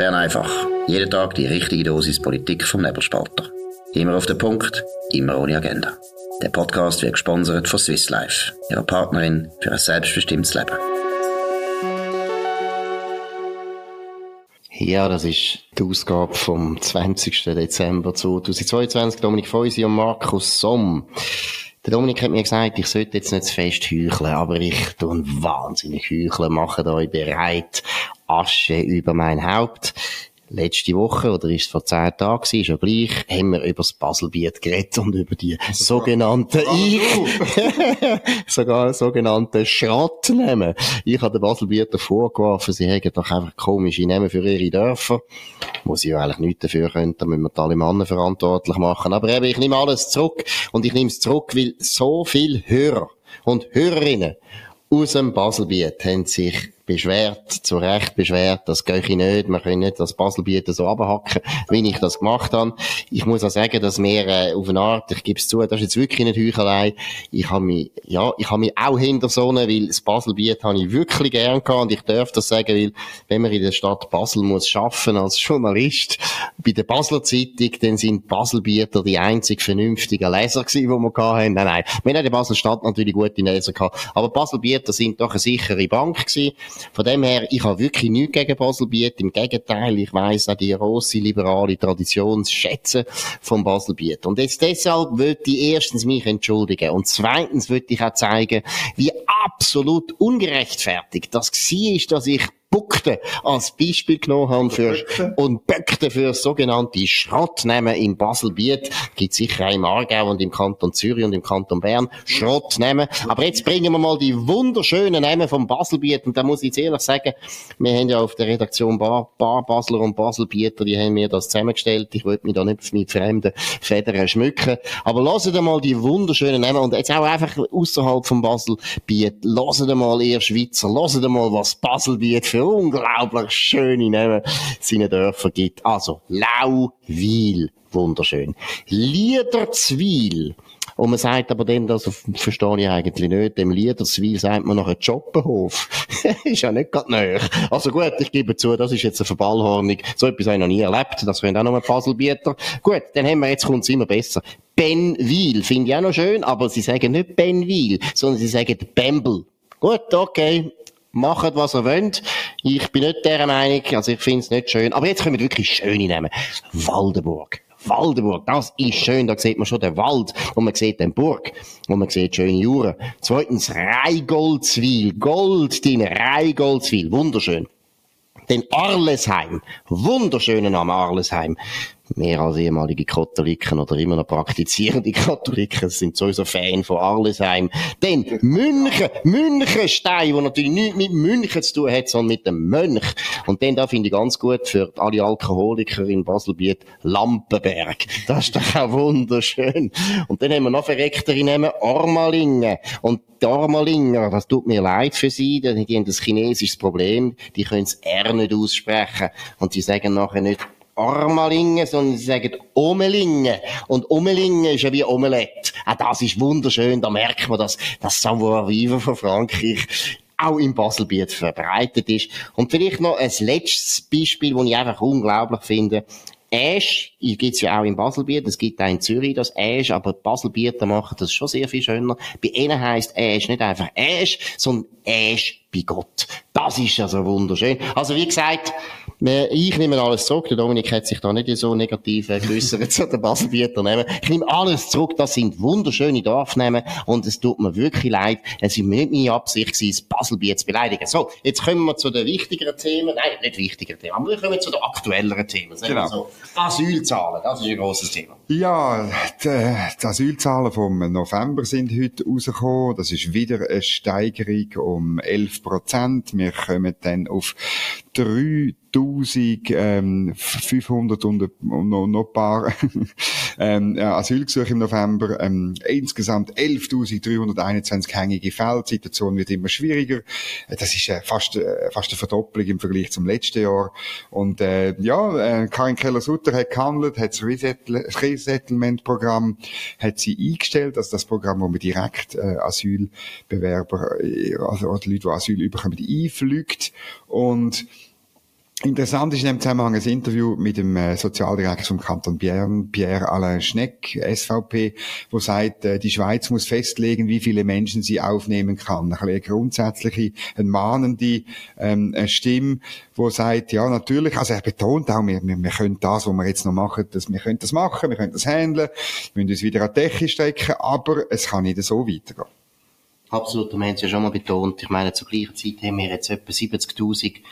Bern einfach. Jeden Tag die richtige Dosis Politik vom Nebelspalter. Immer auf den Punkt, immer ohne Agenda. Der Podcast wird gesponsert von Swiss Life, ihrer Partnerin für ein selbstbestimmtes Leben. Ja, das ist die Ausgabe vom 20. Dezember 2022. Dominik Feusi und Markus Somm. Der Dominik hat mir gesagt, ich sollte jetzt nicht zu fest heucheln, aber ich tue wahnsinnig heucheln, mache euch bereit, Asche über mein Haupt letzte Woche, oder ist es vor zehn Tagen ist ja gleich, haben wir über das Baselbiet geredet und über die sogenannten, ich, sogar sogenannten Schrottnamen. Ich habe den Baselbieter vorgeworfen, sie hätten doch einfach komische Namen für ihre Dörfer. Muss ich ja eigentlich nichts dafür können, da müssen wir die alle Männer verantwortlich machen. Aber eben, ich nehme alles zurück und ich nehme es zurück, weil so viele Hörer und Hörerinnen aus dem Baselbiet haben sich beschwert, zu Recht beschwert, das gehe ich nicht, wir können nicht das Baselbieten so abhacken, wie ich das gemacht habe. Ich muss auch sagen, dass wir äh, auf eine Art, ich gebe es zu, das ist jetzt wirklich nicht Heuchelei, ich habe mich, ja, ich habe mich auch hinter so weil das Baselbiet habe ich wirklich gern gehabt und ich darf das sagen, weil wenn man in der Stadt Basel muss schaffen als Journalist, bei der Basler Zeitung, dann sind Baselbieter die einzig vernünftigen Leser gewesen, die wir hatten. Nein, nein, wir haben in Basel Stadt natürlich gute Leser gehabt, aber Baselbieter sind doch eine sichere Bank gewesen von dem her, ich habe wirklich nichts gegen Baselbiet. Im Gegenteil, ich weiss auch die grosse liberale Tradition schätzen vom Baselbiet. Und jetzt deshalb würde ich erstens mich entschuldigen und zweitens würde ich auch zeigen, wie absolut ungerechtfertigt das war, dass ich Buckte als Beispiel genommen haben für, und Böckte für sogenannte Schrottnehmen im Baselbiet. Gibt sicher auch im Aargau und im Kanton Zürich und im Kanton Bern. Schrottnehmen. Aber jetzt bringen wir mal die wunderschönen Namen vom Baselbiet. Und da muss ich jetzt ehrlich sagen, wir haben ja auf der Redaktion Bar, Bar Basler und Baselbieter, die haben mir das zusammengestellt. Ich wollte mich da nicht mit fremden Federn schmücken. Aber lasst mal die wunderschönen Namen und jetzt auch einfach außerhalb vom Baselbiet. Lasst mal ihr Schweizer. Lasst mal, was Baselbiet für unglaublich schöne Namen seinen Dörfern gibt. Also, Lauwil, wunderschön. Liederzwil. Und man sagt aber dem, das verstehe ich eigentlich nicht, dem Liederzwil sagt man noch ein Joppenhof. ist ja nicht gerade näher. Also gut, ich gebe zu, das ist jetzt eine Verballhornung. So etwas habe ich noch nie erlebt. Das können auch noch ein Puzzlebieter. Gut, dann haben wir, jetzt kommt es immer besser. Benwil, finde ich auch noch schön, aber sie sagen nicht Benwil, sondern sie sagen Bembel. Gut, okay, macht, was ihr wollt. Ich bin nicht der Meinung, also ich finde es nicht schön. Aber jetzt können wir wirklich schöne nehmen. Waldenburg. Waldenburg, das ist schön, da sieht man schon den Wald und man sieht den Burg und man sieht schöne Juren. Zweitens Reigoldswil, Gold, dein Reigoldswil, wunderschön. Den Arlesheim, wunderschöner Name Arlesheim mehr als ehemalige Katholiken oder immer noch praktizierende Katholiken sind sowieso Fan von Arlesheim. Denn München, Münchenstein, wo natürlich nichts mit München zu tun hat, sondern mit dem Mönch. Und den da finde ich ganz gut für alle Alkoholiker in Baselbiet Lampenberg. Das ist doch auch wunderschön. Und dann haben wir noch verrecktere Namen, Ormalingen. Und die Ormalinger, das tut mir leid für sie, die haben das chinesisches Problem, die können das R nicht aussprechen. Und sie sagen nachher nicht Ormalingen, sondern sie sagen Omelingen. Und Omelingen ist ja wie Omelette. Auch das ist wunderschön, da merkt man, dass das Savoir-vivre von Frankreich auch im Baselbiet verbreitet ist. Und vielleicht noch ein letztes Beispiel, das ich einfach unglaublich finde. Ash, gibt's ja auch in Baselbiet, es gibt auch in Zürich das Ash, aber die Baselbieter machen das schon sehr viel schöner. Bei ihnen heisst Ash nicht einfach Ash, sondern Ash bei Gott. Das ist ja so wunderschön. Also wie gesagt, ich nehme alles zurück. Der Dominik hat sich da nicht so negativ geäussert zu den Baselbieter nehmen. Ich nehme alles zurück. Das sind wunderschöne Dorfnamen und es tut mir wirklich leid. Es war nicht meine Absicht gewesen, das Baselbiet zu beleidigen. So, jetzt kommen wir zu den wichtigeren Themen. Nein, nicht wichtigeren Themen, aber wir kommen zu den aktuelleren Themen. Genau. So, Asylzahlen, das ist ein grosses Thema. Ja, die, die Asylzahlen vom November sind heute rausgekommen. Das ist wieder eine Steigerung um 11 Prozent. Wir kommen dann auf 3500 und, noch, noch ein paar ähm, Asylgesuche im November. Ähm, insgesamt 11.321 hängige Fälle. Die Situation wird immer schwieriger. Äh, das ist äh, fast, äh, fast eine Verdopplung im Vergleich zum letzten Jahr. Und äh, ja, äh, Karin Keller-Sutter hat gehandelt, hat das Resettlement-Programm hat sie eingestellt, also das Programm, wo man direkt äh, Asylbewerber, äh, also, Leute, die Asyl bekommen, einfliegt. Und Interessant ist in dem Zusammenhang ein Interview mit dem äh, Sozialdirektor vom Kanton Bern, Pierre Alain Schneck, SVP, wo sagt, äh, die Schweiz muss festlegen, wie viele Menschen sie aufnehmen kann. Eine grundsätzliche, eine mahnende ähm, Stimme, wo sagt, ja natürlich, also er betont auch, wir, wir, wir können das, was wir jetzt noch machen, dass wir können das machen, wir können das handeln, wir müssen uns wieder an die Decke strecken, aber es kann nicht so weitergehen. Absolut, wir haben es ja schon mal betont. Ich meine, zur gleichen Zeit haben wir jetzt etwa 70.000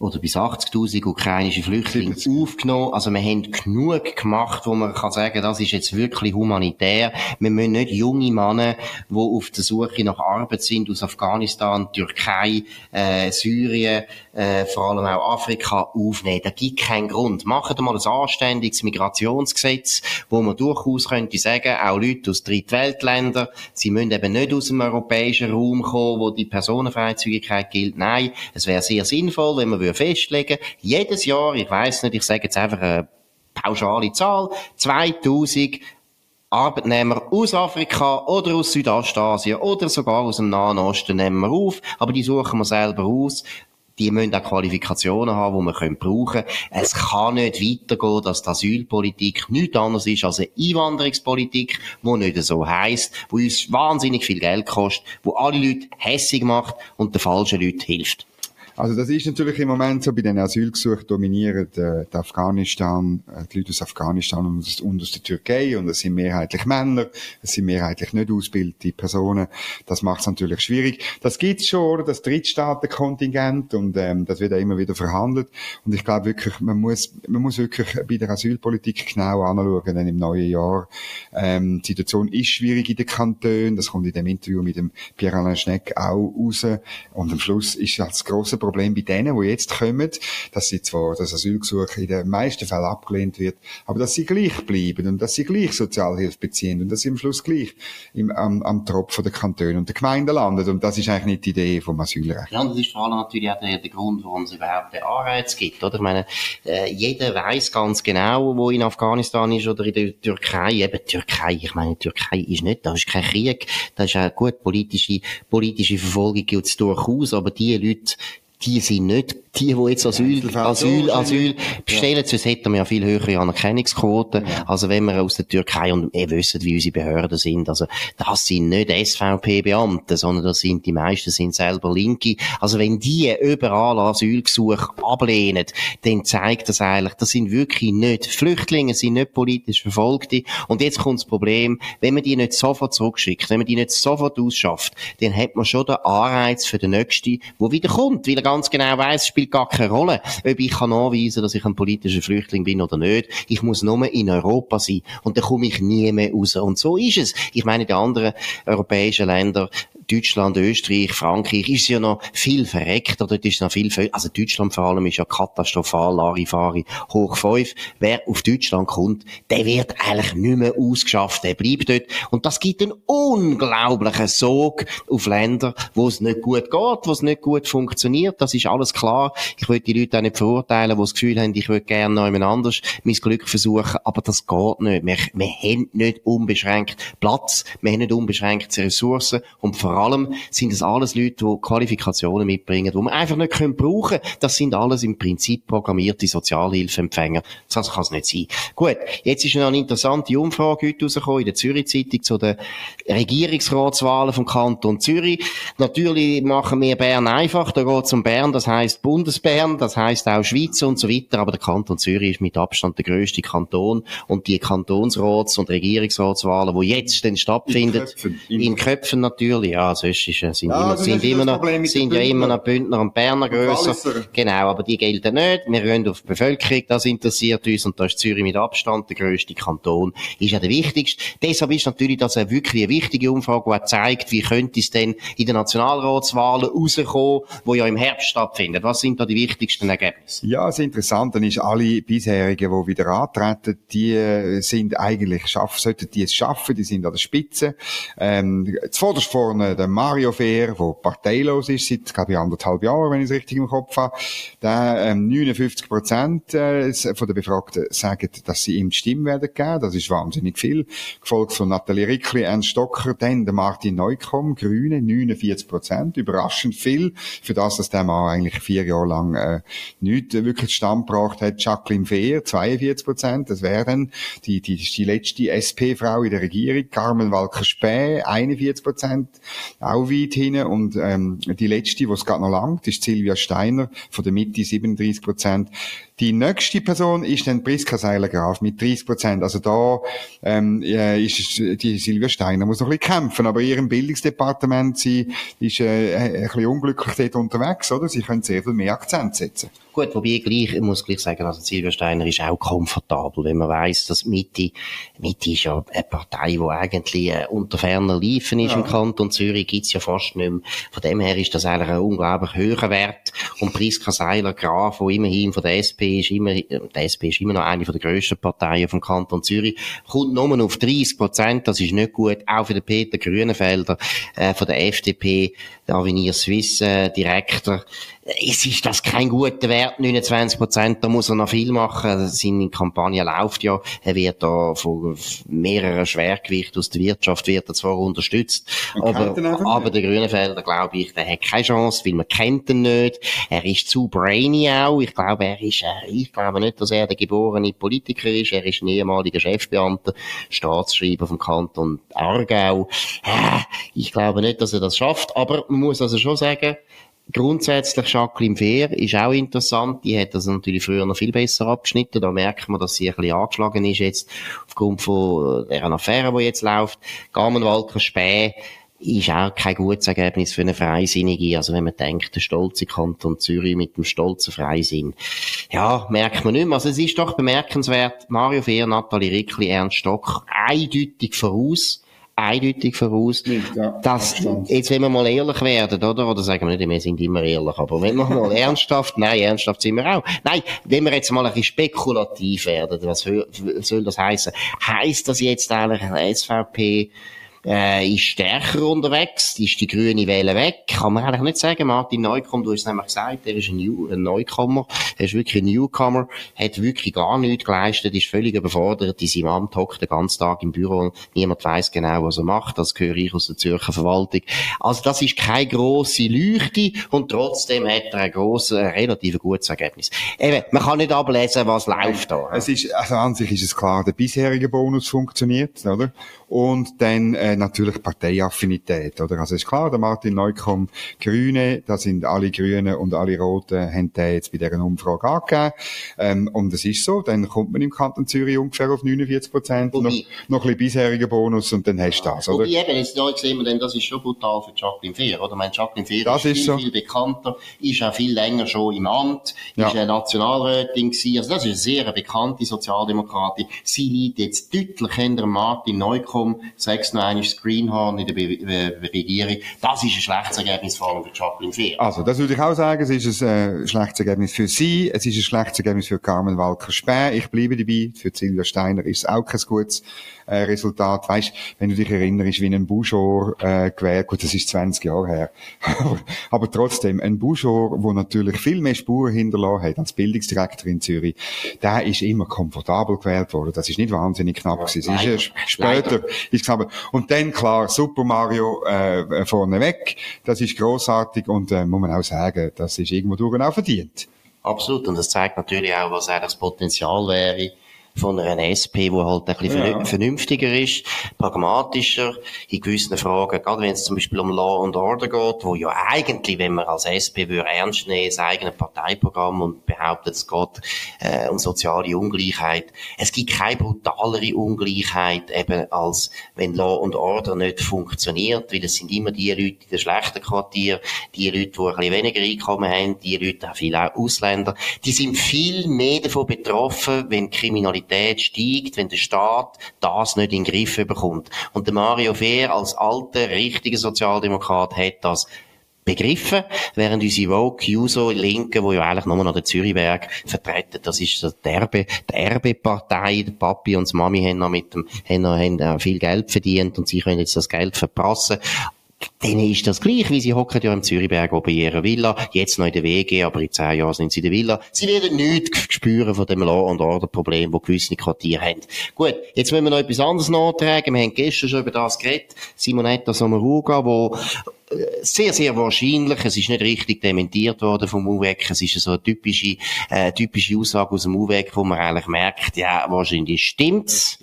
oder bis 80.000 ukrainische Flüchtlinge aufgenommen. Also wir haben genug gemacht, wo man kann sagen, das ist jetzt wirklich humanitär. Wir müssen nicht junge Männer, die auf der Suche nach Arbeit sind, aus Afghanistan, Türkei, äh, Syrien, äh, vor allem auch Afrika aufnehmen. Da gibt keinen Grund. Machen mal ein anständiges Migrationsgesetz, wo man durchaus könnte sagen, auch Leute aus Drittweltländern, sie müssen eben nicht aus dem europäischen Raum kommen, wo die Personenfreizügigkeit gilt. Nein, es wäre sehr sinnvoll, wenn man festlegen jedes Jahr, ich weiß nicht, ich sage jetzt einfach eine pauschale Zahl, 2000 Arbeitnehmer aus Afrika oder aus Südostasien oder sogar aus dem Nahen Osten nehmen wir auf, aber die suchen wir selber aus die müssen auch Qualifikationen haben, die wir brauchen können. Es kann nicht weitergehen, dass die Asylpolitik nichts anderes ist als eine Einwanderungspolitik, die nicht so heisst, die uns wahnsinnig viel Geld kostet, die alle Leute hässig macht und den falschen Leuten hilft. Also das ist natürlich im Moment so, bei den Asylgesuchen dominieren äh, die Afghanistan, äh, die Leute aus Afghanistan und aus, und aus der Türkei und es sind mehrheitlich Männer, es sind mehrheitlich nicht ausgebildete Personen. Das macht es natürlich schwierig. Das gibt's schon? Das Drittstaatenkontingent und ähm, das wird auch immer wieder verhandelt. Und ich glaube wirklich, man muss, man muss wirklich bei der Asylpolitik genau anschauen, denn im neuen Jahr ähm, die Situation ist schwierig in den Kantonen. Das kommt in dem Interview mit dem Pierre-Alain Schneck auch raus. Und am Schluss ist das große Problem Problem bei denen, die jetzt kommen, dass sie zwar das Asylgesuch in den meisten Fällen abgelehnt wird, aber dass sie gleich bleiben und dass sie gleich Sozialhilfe beziehen und dass sie am Schluss gleich im, am, am Tropf der Kantone und der Gemeinden landen. Und das ist eigentlich nicht die Idee vom Asylrecht. Ja, und das ist vor allem natürlich auch der, der Grund, warum es überhaupt den Anreiz gibt, oder? Ich meine, äh, jeder weiß ganz genau, wo in Afghanistan ist oder in der Türkei. Eben Türkei, ich meine, Türkei ist nicht, da ist kein Krieg, da ist auch gut politische, politische Verfolgung es durchaus, aber die Leute, die sind nicht die, die jetzt Asyl, Asyl, Asyl bestellen, ja. sonst hätten wir ja viel höhere Anerkennungsquoten. Ja. Also wenn wir aus der Türkei, und ihr wisst, wie unsere Behörden sind, also das sind nicht SVP-Beamte, sondern das sind, die meisten sind selber Linke. Also wenn die überall Asylgesuche ablehnen, dann zeigt das eigentlich, das sind wirklich nicht Flüchtlinge, sind nicht politisch Verfolgte. Und jetzt kommt das Problem, wenn man die nicht sofort zurückschickt, wenn man die nicht sofort ausschafft, dann hat man schon den Anreiz für den Nächsten, der wieder kommt, weil er ganz genau weiß, spielt gar keine Rolle, ob ich kann anweisen, dass ich ein politischer Flüchtling bin oder nicht. Ich muss nur in Europa sein. Und dann komme ich nie mehr raus. Und so ist es. Ich meine, die anderen europäischen Länder, Deutschland, Österreich, Frankreich, ist ja noch viel verreckter. Dort ist noch viel, also Deutschland vor allem ist ja katastrophal, Larifari, hoch fünf. Wer auf Deutschland kommt, der wird eigentlich nicht mehr ausgeschafft. Der bleibt dort. Und das gibt einen unglaublichen Sog auf Länder, wo es nicht gut geht, wo es nicht gut funktioniert. Das ist alles klar. Ich will die Leute auch nicht verurteilen, die das Gefühl haben, ich würde gerne noch jemand anders mein Glück versuchen. Aber das geht nicht. Wir, wir haben nicht unbeschränkt Platz. Wir haben nicht unbeschränkt Ressourcen. Und vor allem sind das alles Leute, die Qualifikationen mitbringen, die wir einfach nicht können brauchen Das sind alles im Prinzip programmierte Sozialhilfeempfänger. Das kann es nicht sein. Gut, jetzt ist noch eine interessante Umfrage heute rausgekommen in der Zürich-Zeitung zu den Regierungsratswahlen vom Kanton Zürich. Natürlich machen wir Bern einfach. Da geht es um Bern, das heißt Bundesbern, das heißt auch Schweiz und so weiter. Aber der Kanton Zürich ist mit Abstand der grösste Kanton und die Kantonsrats- und Regierungsratswahlen, die jetzt denn stattfinden, in Köpfen, in Köpfen natürlich, ja, sonst ist, sind, ja, immer, sind, immer noch, sind ja immer noch Bündner und Berner grösser. Genau, aber die gelten nicht. Wir gehen auf die Bevölkerung, das interessiert uns und da ist Zürich mit Abstand der grösste Kanton, ist ja der wichtigste. Deshalb ist natürlich das eine wirklich eine wichtige Umfrage, die zeigt, wie könnte es denn in den Nationalratswahlen rauskommen, die ja im Herbst stattfinden. Was sind da die wichtigsten Ergebnisse? Ja, das Interessante ist, alle bisherigen, die wieder antreten, die äh, sind eigentlich, sollten die es schaffen, die sind an der Spitze. Ähm, zuvorderst vorne der Mario Fehr, der parteilos ist, seit, glaube ich, anderthalb Jahren, wenn ich es richtig im Kopf habe. Der, ähm, 59 Prozent äh, von den Befragten sagen, dass sie ihm die Stimme werden geben. Das ist wahnsinnig viel. Gefolgt von Nathalie Rickli, Ernst Stocker, dann der Martin Neukomm, Grüne, 49 Prozent. Überraschend viel. Für das, dass der Mann eigentlich vier Jahre lang äh, nichts wirklich Stand gebracht hat. Jacqueline Fehr, 42 Prozent. Das wäre dann die, die, die letzte SP-Frau in der Regierung. Carmen Walker-Späh, 41 Prozent. Auch weit hinten. Und ähm, die letzte, die es gerade noch langt, ist Silvia Steiner von der Mitte, 37 Prozent. Die nächste Person ist dann Priska Seiler-Graf mit 30 Prozent. Also da ähm, ist die Silvia Steiner muss noch ein bisschen kämpfen, aber ihrem Bildungsdepartement sie ist äh, ein bisschen unglücklich dort unterwegs, oder? Sie können sehr viel mehr Akzent setzen. Gut, wobei ich gleich, ich muss gleich sagen, also Silvia Steiner ist auch komfortabel, wenn man weiss, dass Mitte, Mitte ist ja eine Partei, die eigentlich äh, unter ferner Liefen ist ja. im Kanton Zürich, gibt's ja fast nicht mehr. Von dem her ist das eigentlich ein unglaublich höherer Wert. Und Priska Seiler-Graf, die immerhin von der SP ist, immer, die SP ist immer noch eine der grössten Parteien vom Kanton Zürich, kommt nur auf 30 Prozent, das ist nicht gut. Auch für den Peter Grünenfelder, äh, von der FDP, der Avenir Suisse, äh, Direktor, es ist das kein guter Wert, 29 Prozent, da muss er noch viel machen. Seine Kampagne läuft ja, er wird da von mehreren Schwergewichten aus der Wirtschaft wird er zwar unterstützt, aber, aber der Grünenfelder, glaube ich, der hat keine Chance, weil man kennt ihn nicht. Er ist zu brainy auch. Ich glaube, er ist, äh, ich glaube nicht, dass er der geborene Politiker ist. Er ist ein ehemaliger Chefbeamter, Staatsschreiber vom Kanton Aargau. Äh, ich glaube nicht, dass er das schafft, aber man muss also schon sagen, Grundsätzlich Jacqueline Fehr ist auch interessant. Die hat das natürlich früher noch viel besser abgeschnitten. Da merkt man, dass sie ein bisschen angeschlagen ist jetzt aufgrund von der Affäre, die jetzt läuft. Gamen Walker Späh ist auch kein gutes Ergebnis für eine Freisinnige. Also wenn man denkt, der stolze Kanton Zürich mit dem stolzen Freisinn. Ja, merkt man nicht mehr. Also es ist doch bemerkenswert. Mario Fehr, Nathalie Rickli, Ernst Stock eindeutig voraus eindeutig voraus, ja, dass, jetzt wenn wir mal ehrlich werden, oder? Oder sagen wir nicht, wir sind immer ehrlich, aber wenn wir mal ernsthaft, nein, ernsthaft sind wir auch. Nein, wenn wir jetzt mal ein bisschen spekulativ werden, was soll das heißen? Heißt das jetzt eigentlich, SVP, äh, ist stärker unterwegs, ist die grüne Welle weg. Kann man eigentlich nicht sagen. Martin Neukomm, du hast es nämlich gesagt, er ist ein, New, ein Neucomer, er ist wirklich ein Newcomer, hat wirklich gar nichts geleistet, ist völlig überfordert in seinem Amt, hockt den ganzen Tag im Büro, niemand weiß genau, was er macht, das gehöre ich aus der Zürcher Verwaltung. Also das ist keine grosse Leuchte und trotzdem hat er ein grosses, ein relativ gutes Ergebnis. Eben, man kann nicht ablesen, was läuft da. Es ist, also an sich ist es klar, der bisherige Bonus funktioniert, oder? Und dann äh, natürlich Parteiaffinität, oder? Also ist klar, der Martin Neukomm, Grüne, da sind alle Grünen und alle Roten, haben den jetzt bei dieser Umfrage angegeben. Ähm, und es ist so, dann kommt man im Kanton Zürich ungefähr auf 49 Prozent, noch, noch ein bisschen bisheriger Bonus und dann hast du das, oder? Wobei eben, jetzt neu sehen wir, denn das ist schon brutal für Jacqueline Fehr, oder? Ich meine, Jacqueline Fehr das ist, viel, so. viel bekannter, ist auch viel länger schon im Amt, ja. ist eine Nationalrätin gewesen, also das ist eine sehr bekannte Sozialdemokratin. Sie liegt jetzt deutlich hinter Martin Neukomm sag's noch einmal, das Greenhorn in der Be Be Regierung. Das ist ein schlechtes Ergebnis vor allem für Jacqueline Fehr. Also, das würde ich auch sagen, es ist ein äh, schlechtes Ergebnis für sie, es ist ein schlechtes Ergebnis für Carmen Walker-Späh. Ich bleibe dabei, für Silvia Steiner ist es auch kein gutes äh, Resultat. Weißt, wenn du dich erinnerst, wie ein Bouchor äh, gewählt, gut, das ist 20 Jahre her, aber trotzdem, ein Bouchor, der natürlich viel mehr Spuren hinterlassen hat als Bildungsdirektor in Zürich, der ist immer komfortabel gewählt worden. Das ist nicht wahnsinnig knapp gewesen. Leider, ist später, ist und dann klar, Super Mario äh, vorneweg, das ist großartig und äh, muss man auch sagen, das ist irgendwo auch verdient. Absolut, und das zeigt natürlich auch, was eigentlich das Potenzial wäre, von einer SP, die halt ein bisschen ja. vernünftiger ist, pragmatischer in gewissen Fragen, gerade wenn es zum Beispiel um Law and Order geht, wo ja eigentlich, wenn man als SP würde ernst nehmen, das eigene Parteiprogramm und behauptet, es geht äh, um soziale Ungleichheit. Es gibt keine brutalere Ungleichheit eben als wenn Law and Order nicht funktioniert, weil es sind immer die Leute in den schlechten Quartier, die Leute, die ein bisschen weniger Einkommen haben, die Leute, auch viele Ausländer, die sind viel mehr davon betroffen, wenn Kriminalität Kriminalität steigt, wenn der Staat das nicht in den Griff bekommt. Und der Mario Fehr als alter, richtiger Sozialdemokrat hat das begriffen, während unsere Vogue Juso Linke, wo ja eigentlich nur noch den Zürichberg vertreten, das ist so die Erbe, die Erbepartei, der Papi und die Mami haben noch mit dem, haben noch, haben viel Geld verdient und sie können jetzt das Geld verprassen. Denen ist das gleich, wie sie hocken ja im Zürichberg oben in ihrer Villa, jetzt noch in der WG, aber in zehn Jahren sind sie in der Villa. Sie werden nichts spüren von dem Law- und Order-Problem, das gewisse Quartiere haben. Gut, jetzt müssen wir noch etwas anderes nachtragen. Wir haben gestern schon über das geredet. Simonetta Sommaruga, wo äh, sehr, sehr wahrscheinlich, es ist nicht richtig dementiert worden vom UWEC, es ist so eine typische, äh, typische Aussage aus dem UWEC, wo man eigentlich merkt, ja, wahrscheinlich stimmt's.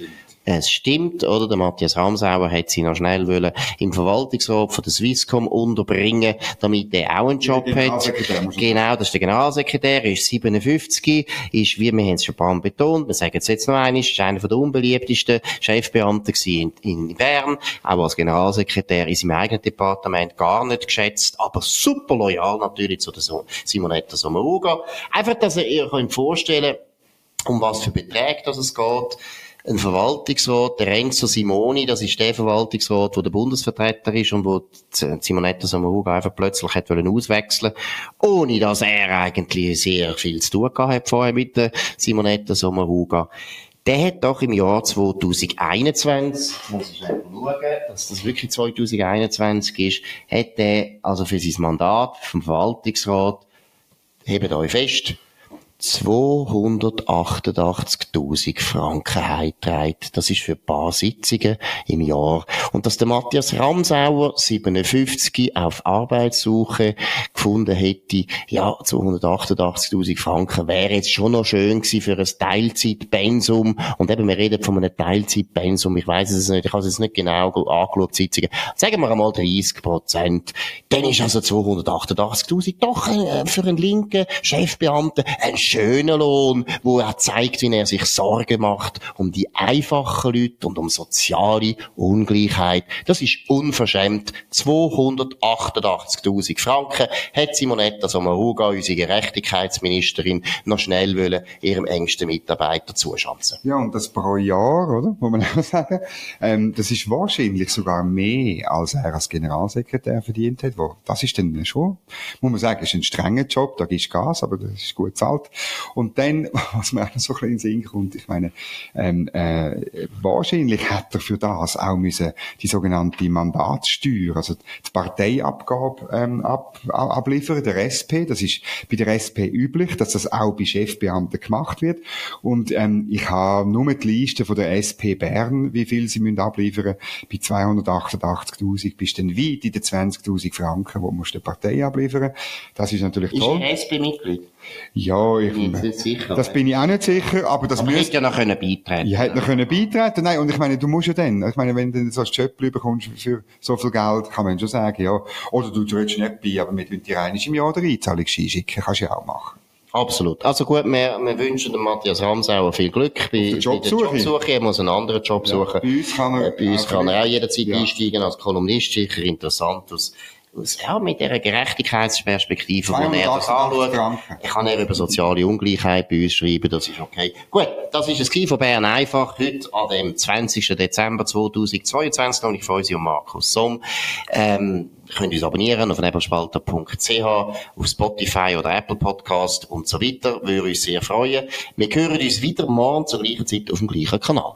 Es stimmt, oder? Der Matthias Ramsauer hat sie noch schnell wollen im Verwaltungsrat von der Swisscom unterbringen, damit er auch einen Job hat. Genau, das ist der Generalsekretär, er ist 57, ist, wie wir haben es schon ein paar Mal betont, wir sagen es jetzt noch einmal, ist einer der unbeliebtesten Chefbeamten in, in Bern, auch als Generalsekretär in seinem eigenen Departement gar nicht geschätzt, aber super loyal natürlich zu der Simonetta Sommaruga. Einfach, dass ihr euch vorstellen um was für Beträge das es geht ein Verwaltungsrat, der Renzo Simoni, das ist der Verwaltungsrat, wo der Bundesvertreter ist und wo Simonetta Sommaruga einfach plötzlich hat wollen auswechseln, ohne dass er eigentlich sehr viel zu tun gehabt hat vorher mit der Simonetta Sommaruga. Der hat doch im Jahr 2021, muss ich schnell schauen, dass das wirklich 2021 ist, hat er also für sein Mandat vom Verwaltungsrat, hebt euch fest, 288.000 Franken heimträgt. Das ist für ein paar Sitzungen im Jahr. Und dass der Matthias Ramsauer, 57, auf Arbeitssuche gefunden hätte, ja, 288.000 Franken wäre jetzt schon noch schön gewesen für ein Teilzeitpensum. Und eben, wir reden von einem Teilzeitpensum. Ich weiß es nicht, ich habe es jetzt nicht genau angeschaut, Sitzungen. Sagen wir einmal 30 Prozent. Dann ist also 288.000 doch äh, für einen linken Chefbeamten ein schönen Lohn, wo er zeigt, wie er sich Sorgen macht um die einfachen Leute und um soziale Ungleichheit. Das ist unverschämt. 288.000 Franken hat Simonetta Sommaruga, unsere Gerechtigkeitsministerin, noch schnell wollen, ihrem engsten Mitarbeiter zuschanzen. Ja, und das pro Jahr, oder? Muss man auch sagen. Ähm, das ist wahrscheinlich sogar mehr, als er als Generalsekretär verdient hat. Das ist dann schon, muss man sagen, ist ein strenger Job, da gibt's Gas, aber das ist gut zahlt. Und dann, was mir auch so ein bisschen in den Sinn kommt, ich meine, ähm, äh, wahrscheinlich hat er für das auch müssen die sogenannte Mandatssteuer, also die Parteiabgabe ähm, ab, abliefern, der SP. Das ist bei der SP üblich, dass das auch bei Chefbeamten gemacht wird. Und ähm, ich habe nur die Liste von der SP Bern, wie viel sie müssen abliefern. Bei 288.000 bist du dann weit in den 20.000 Franken, wo musst du der Partei abliefern. Das ist natürlich ist toll. Ist SP-Mitglied? Ja, ich, bin nicht sicher, das bin ich auch nicht sicher, aber das aber müsste ja noch können beitreten. Ja, hätte noch können beitreten. Nein, und ich meine, du musst ja dann, ich meine, wenn du so ein Job bekommst für so viel Geld, kann man schon sagen, ja. Oder du trittst nicht bei, aber wir dir einiges im Jahr der Einzahlung schicken, kannst du ja auch machen. Absolut. Also gut, wir, wir wünschen dem Matthias Ramsauer viel Glück bei, bei der Jobsuche. Er muss einen anderen Job suchen. Ja, bei uns kann er, äh, bei uns kann er auch jederzeit ja. einsteigen als Kolumnist, sicher interessant aus, ja, mit dieser Gerechtigkeitsperspektive, wo er das anschaut. Ich kann eben über soziale Ungleichheit bei uns schreiben, das ist okay. Gut, das ist es von Bern einfach, heute an dem 20. Dezember 2022, noch ich freue Sie und Markus Somm. Ähm, könnt uns abonnieren auf nebelspalter.ch, auf Spotify oder Apple Podcast und so weiter. Würde uns sehr freuen. Wir hören uns wieder morgen zur gleichen Zeit auf dem gleichen Kanal.